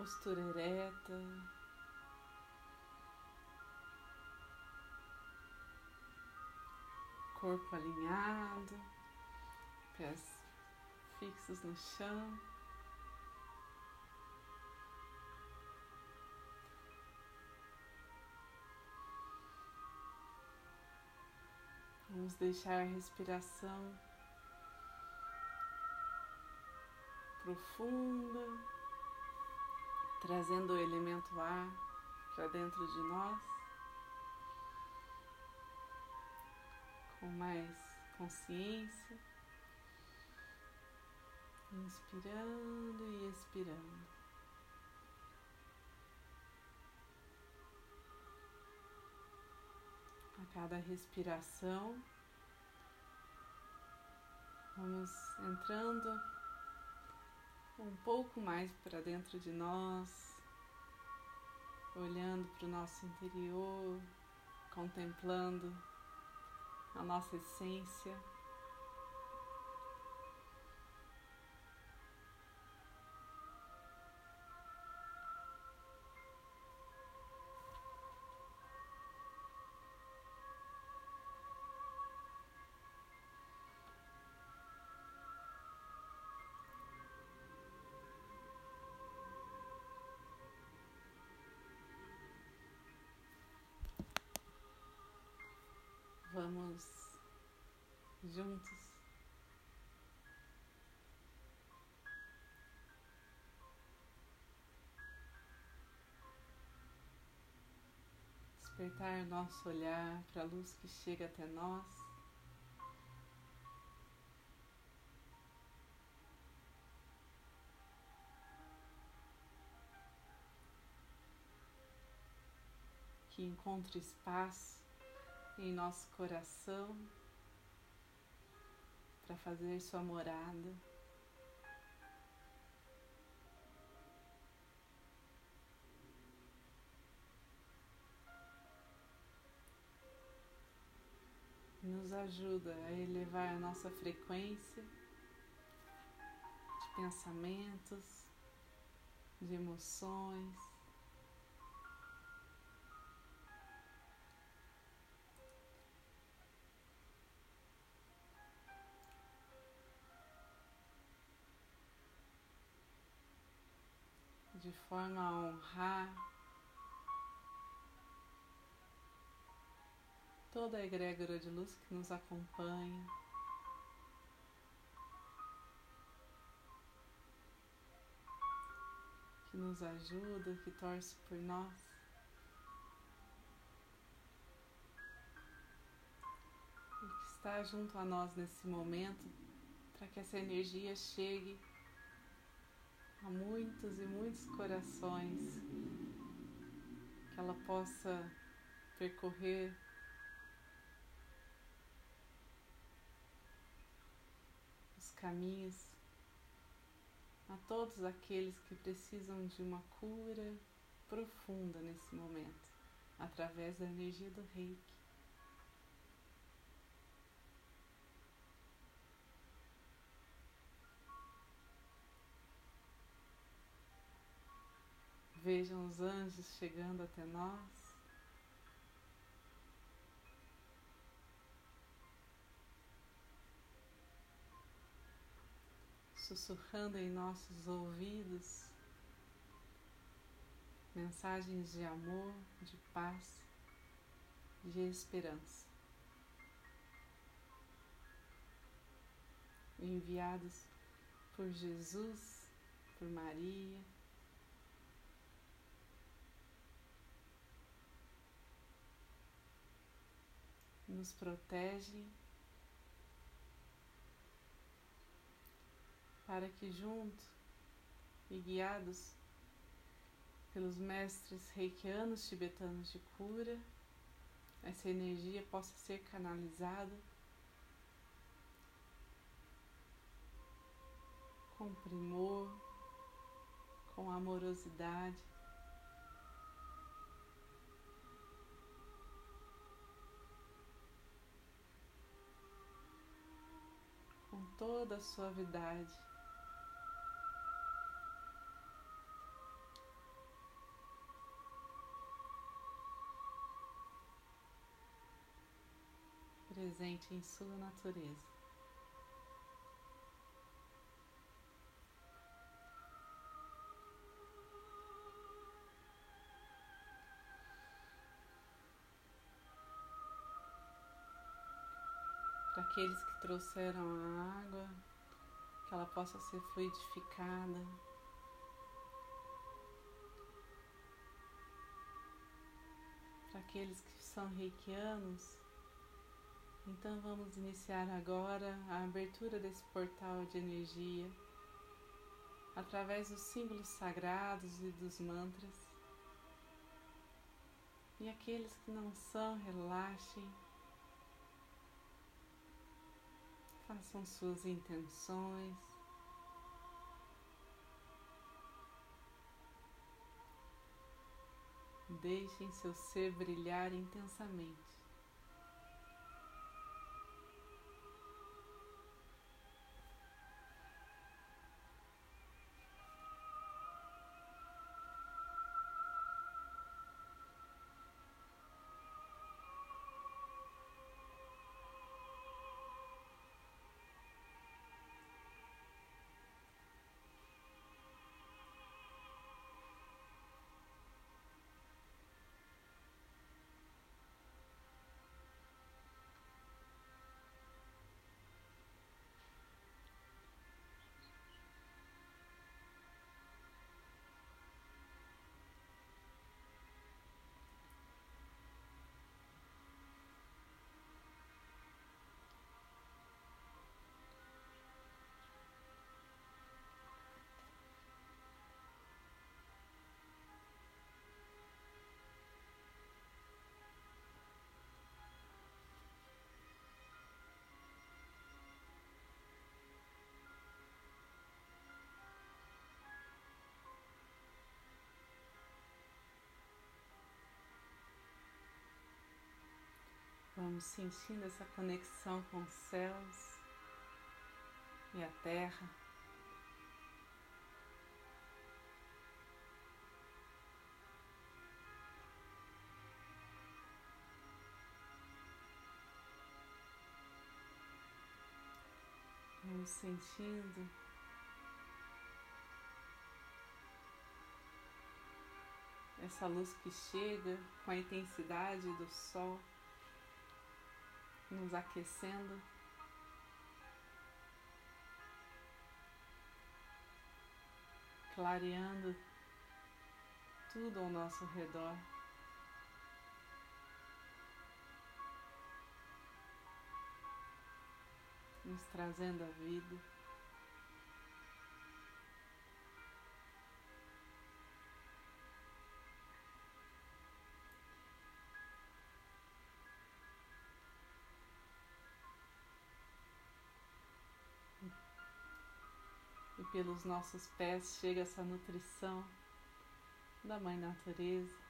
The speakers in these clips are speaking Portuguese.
postura ereta. Corpo alinhado, pés fixos no chão. Vamos deixar a respiração profunda, trazendo o elemento ar para dentro de nós, com mais consciência, inspirando e expirando. A cada respiração, vamos entrando um pouco mais para dentro de nós, olhando para o nosso interior, contemplando a nossa essência. Vamos juntos despertar nosso olhar para a luz que chega até nós. Que encontre espaço em nosso coração para fazer sua morada. Nos ajuda a elevar a nossa frequência de pensamentos, de emoções. De forma a honrar toda a egrégora de luz que nos acompanha. Que nos ajuda, que torce por nós. E que está junto a nós nesse momento para que essa energia chegue a muitos e muitos corações, que ela possa percorrer os caminhos a todos aqueles que precisam de uma cura profunda nesse momento, através da energia do reiki. Vejam os anjos chegando até nós. Sussurrando em nossos ouvidos mensagens de amor, de paz, de esperança. Enviados por Jesus, por Maria, nos protege, para que junto e guiados pelos mestres reikianos tibetanos de cura, essa energia possa ser canalizada com primor, com amorosidade, com toda a suavidade. Presente em sua natureza. para aqueles trouxeram a água, que ela possa ser fluidificada. Para aqueles que são reikianos, então vamos iniciar agora a abertura desse portal de energia através dos símbolos sagrados e dos mantras. E aqueles que não são, relaxem. Façam suas intenções. Deixem seu ser brilhar intensamente. Vamos sentindo essa conexão com os céus e a terra. Vamos sentindo essa luz que chega com a intensidade do sol nos aquecendo. Clareando tudo ao nosso redor. Nos trazendo a vida. Pelos nossos pés chega essa nutrição da Mãe Natureza.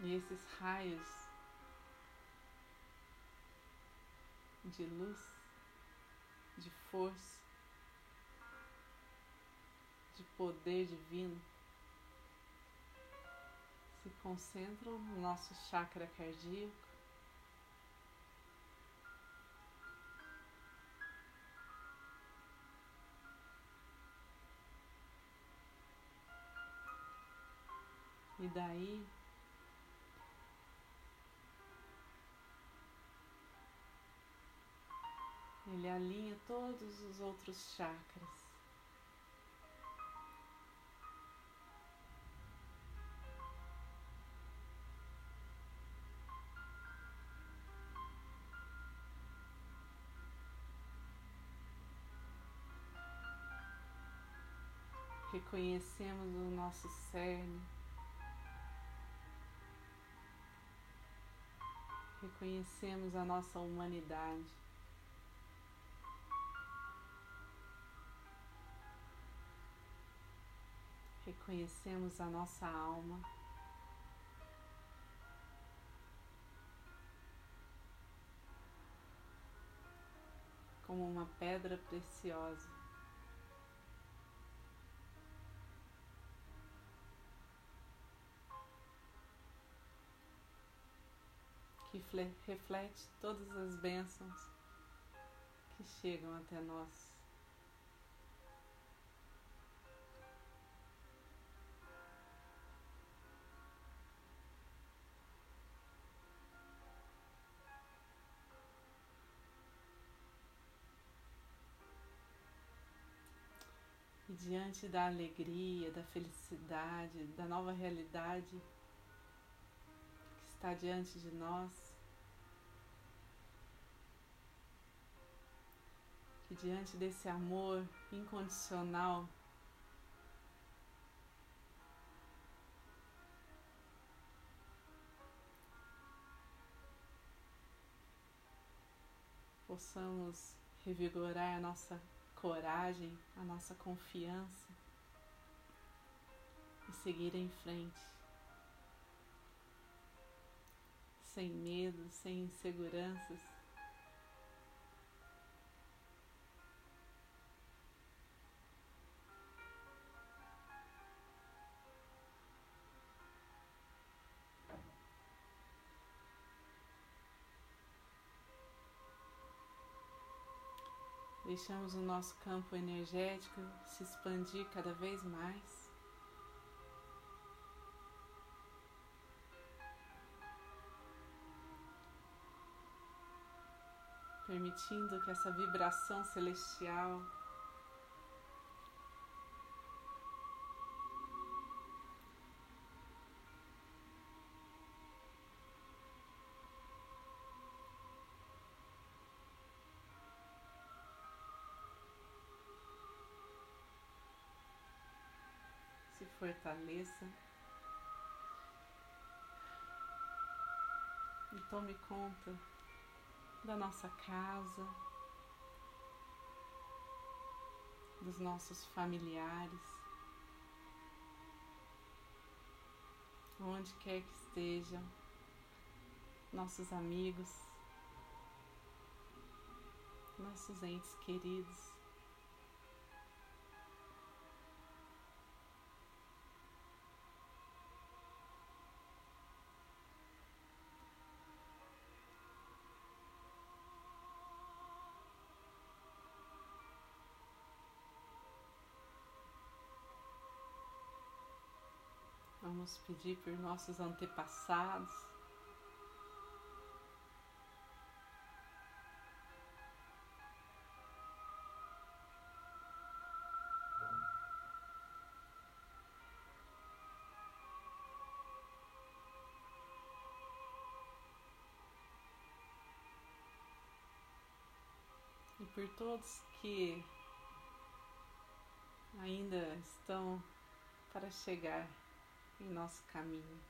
E esses raios de luz, de força, de poder divino se concentram no nosso chakra cardíaco. E daí Ele alinha todos os outros chakras. Reconhecemos o nosso cerne. Reconhecemos a nossa humanidade. Reconhecemos a nossa alma. Como uma pedra preciosa. Que reflete todas as bênçãos que chegam até nós. E diante da alegria, da felicidade, da nova realidade que está diante de nós, que diante desse amor incondicional possamos revigorar a nossa coragem, a nossa confiança e seguir em frente, sem medo, sem inseguranças. Deixamos o nosso campo energético se expandir cada vez mais. Permitindo que essa vibração celestial fortaleça e tome conta da nossa casa, dos nossos familiares, onde quer que estejam, nossos amigos, nossos entes queridos. Vamos pedir por nossos antepassados. E por todos que ainda estão para chegar em nosso caminho,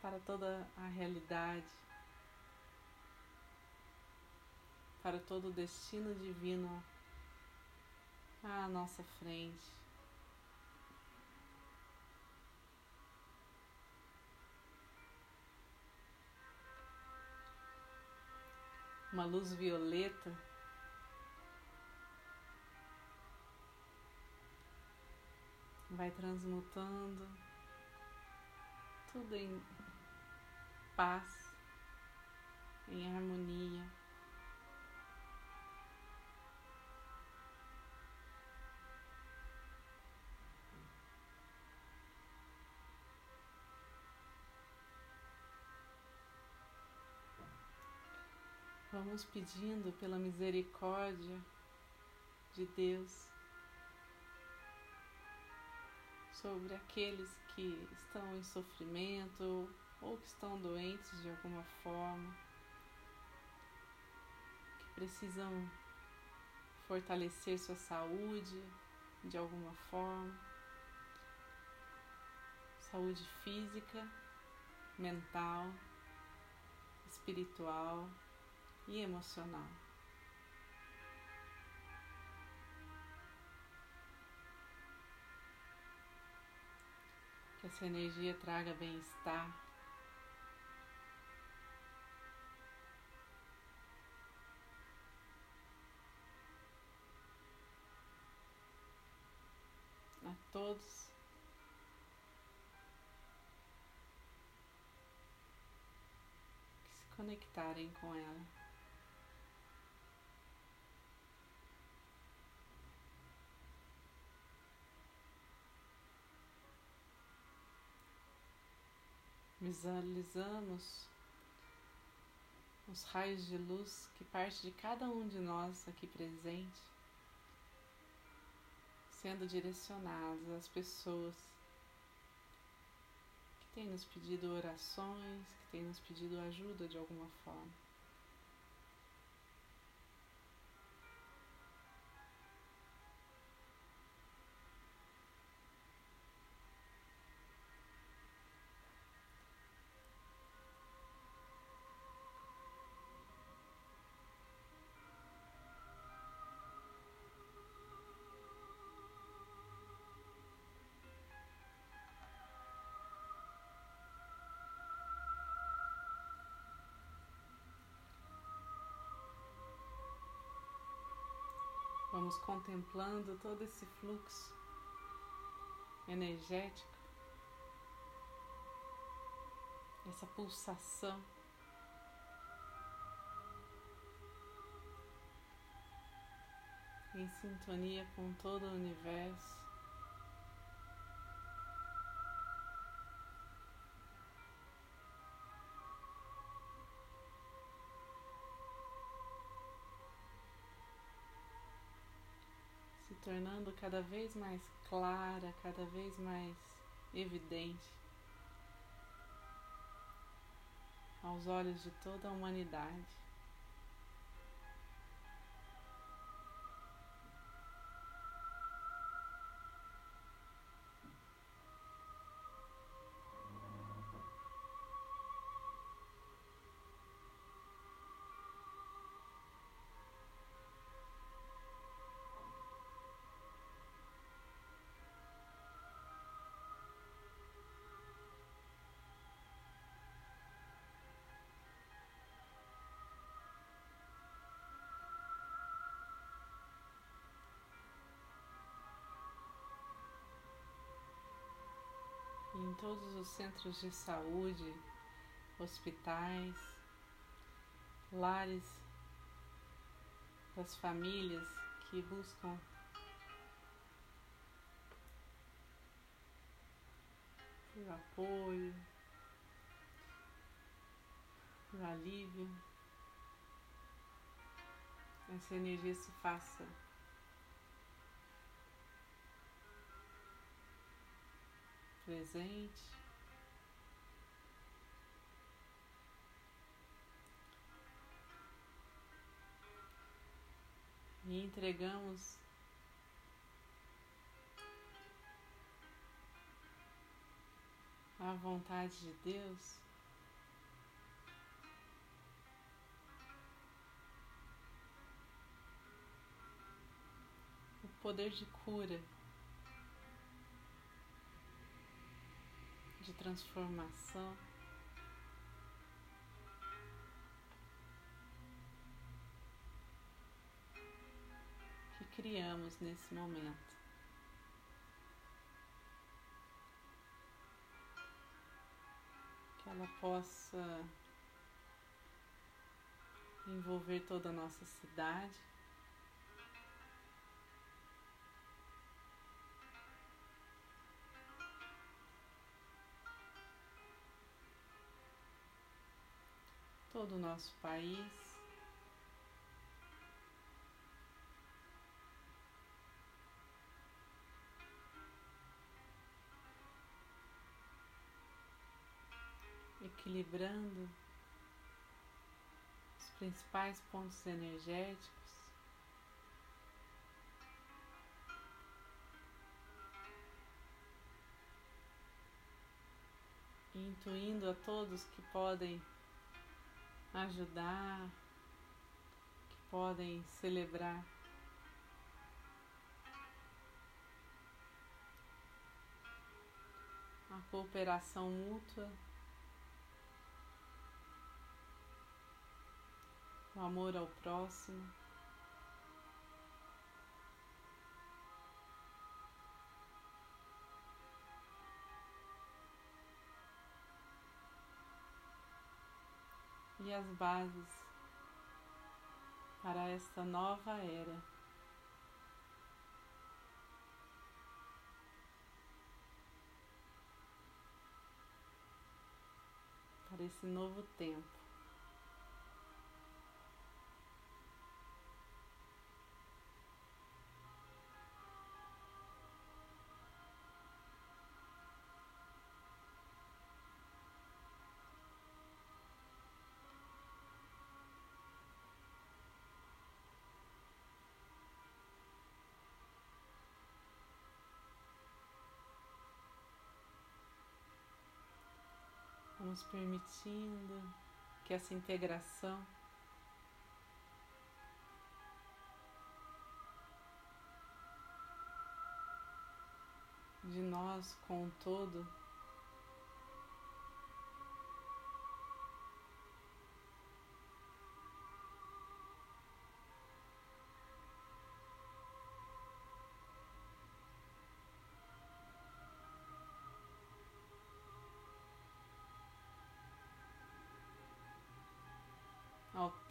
para toda a realidade, para todo o destino divino à nossa frente. Uma luz violeta vai transmutando tudo em paz, em harmonia. Vamos pedindo pela misericórdia de Deus sobre aqueles que estão em sofrimento ou que estão doentes de alguma forma, que precisam fortalecer sua saúde de alguma forma, saúde física, mental, espiritual e emocional. Essa energia traga bem-estar. A todos que se conectarem com ela. Visualizamos os raios de luz que parte de cada um de nós aqui presente, sendo direcionados às pessoas que têm nos pedido orações, que têm nos pedido ajuda de alguma forma. Vamos contemplando todo esse fluxo energético, essa pulsação. Em sintonia com todo o universo. Tornando cada vez mais clara, cada vez mais evidente aos olhos de toda a humanidade. Todos os centros de saúde, hospitais, lares das famílias que buscam por apoio, por alívio. Essa energia se faça presente. E entregamos a vontade de Deus. O poder de cura. De transformação. Que criamos nesse momento. Que ela possa envolver toda a nossa cidade. Todo o nosso país. Equilibrando os principais pontos energéticos. intuindo a todos que podem ajudar, que podem celebrar. A cooperação mútua, o amor ao próximo. As bases para esta nova era. Para esse novo tempo. Vamos permitindo que essa integração. De nós com o todo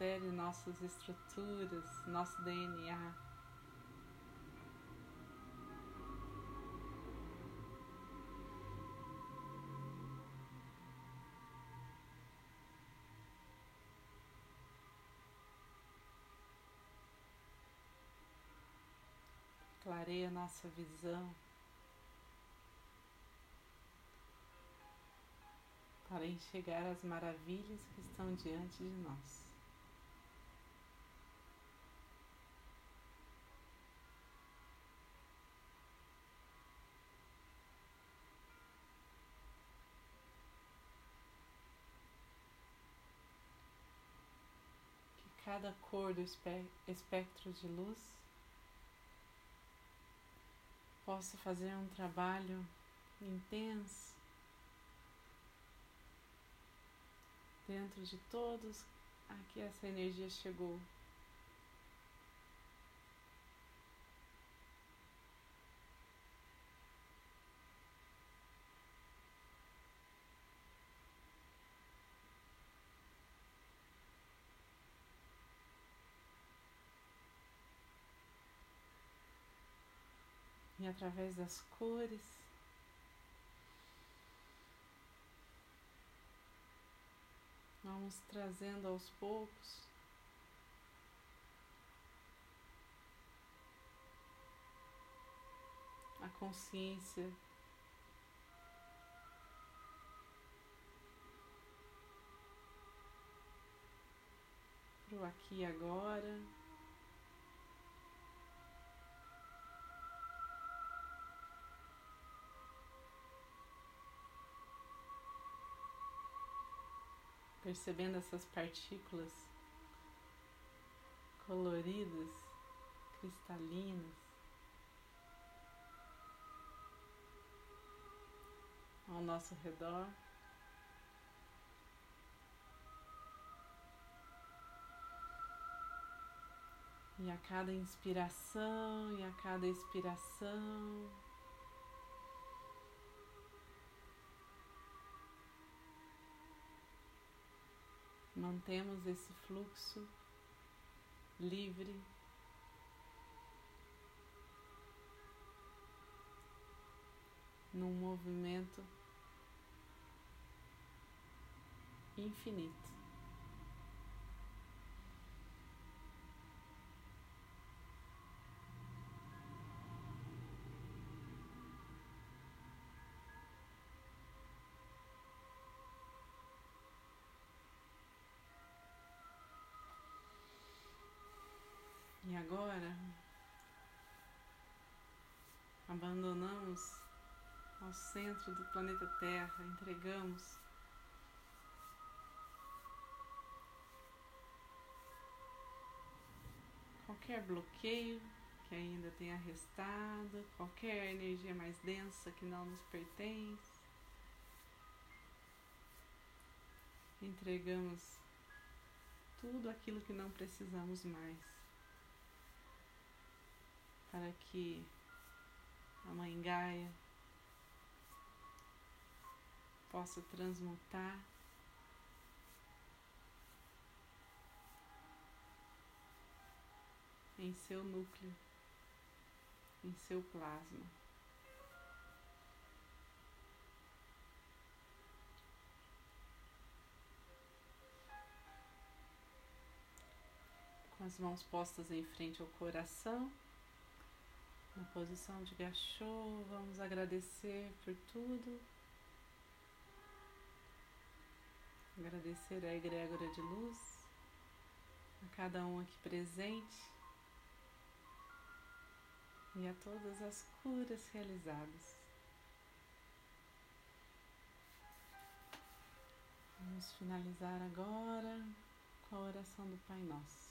altere nossas estruturas, nosso DNA. Clareia nossa visão para enxergar as maravilhas que estão diante de nós. Cada cor do espectro de luz possa fazer um trabalho intenso dentro de todos a que essa energia chegou. E através das cores. Vamos trazendo aos poucos a consciência para o aqui e agora. Percebendo essas partículas coloridas, cristalinas, ao nosso redor. E a cada inspiração e a cada expiração, mantemos esse fluxo livre. Num movimento infinito. Agora abandonamos ao centro do planeta Terra, entregamos qualquer bloqueio que ainda tenha restado, qualquer energia mais densa que não nos pertence. entregamos tudo aquilo que não precisamos mais, para que a Mãe Gaia possa transmutar em seu núcleo, em seu plasma. Com as mãos postas em frente ao coração, na posição de gachô, vamos agradecer por tudo. Agradecer a egrégora de luz, a cada um aqui presente e a todas as curas realizadas. Vamos finalizar agora com a oração do Pai Nosso.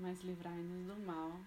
mas livrai-nos do mal.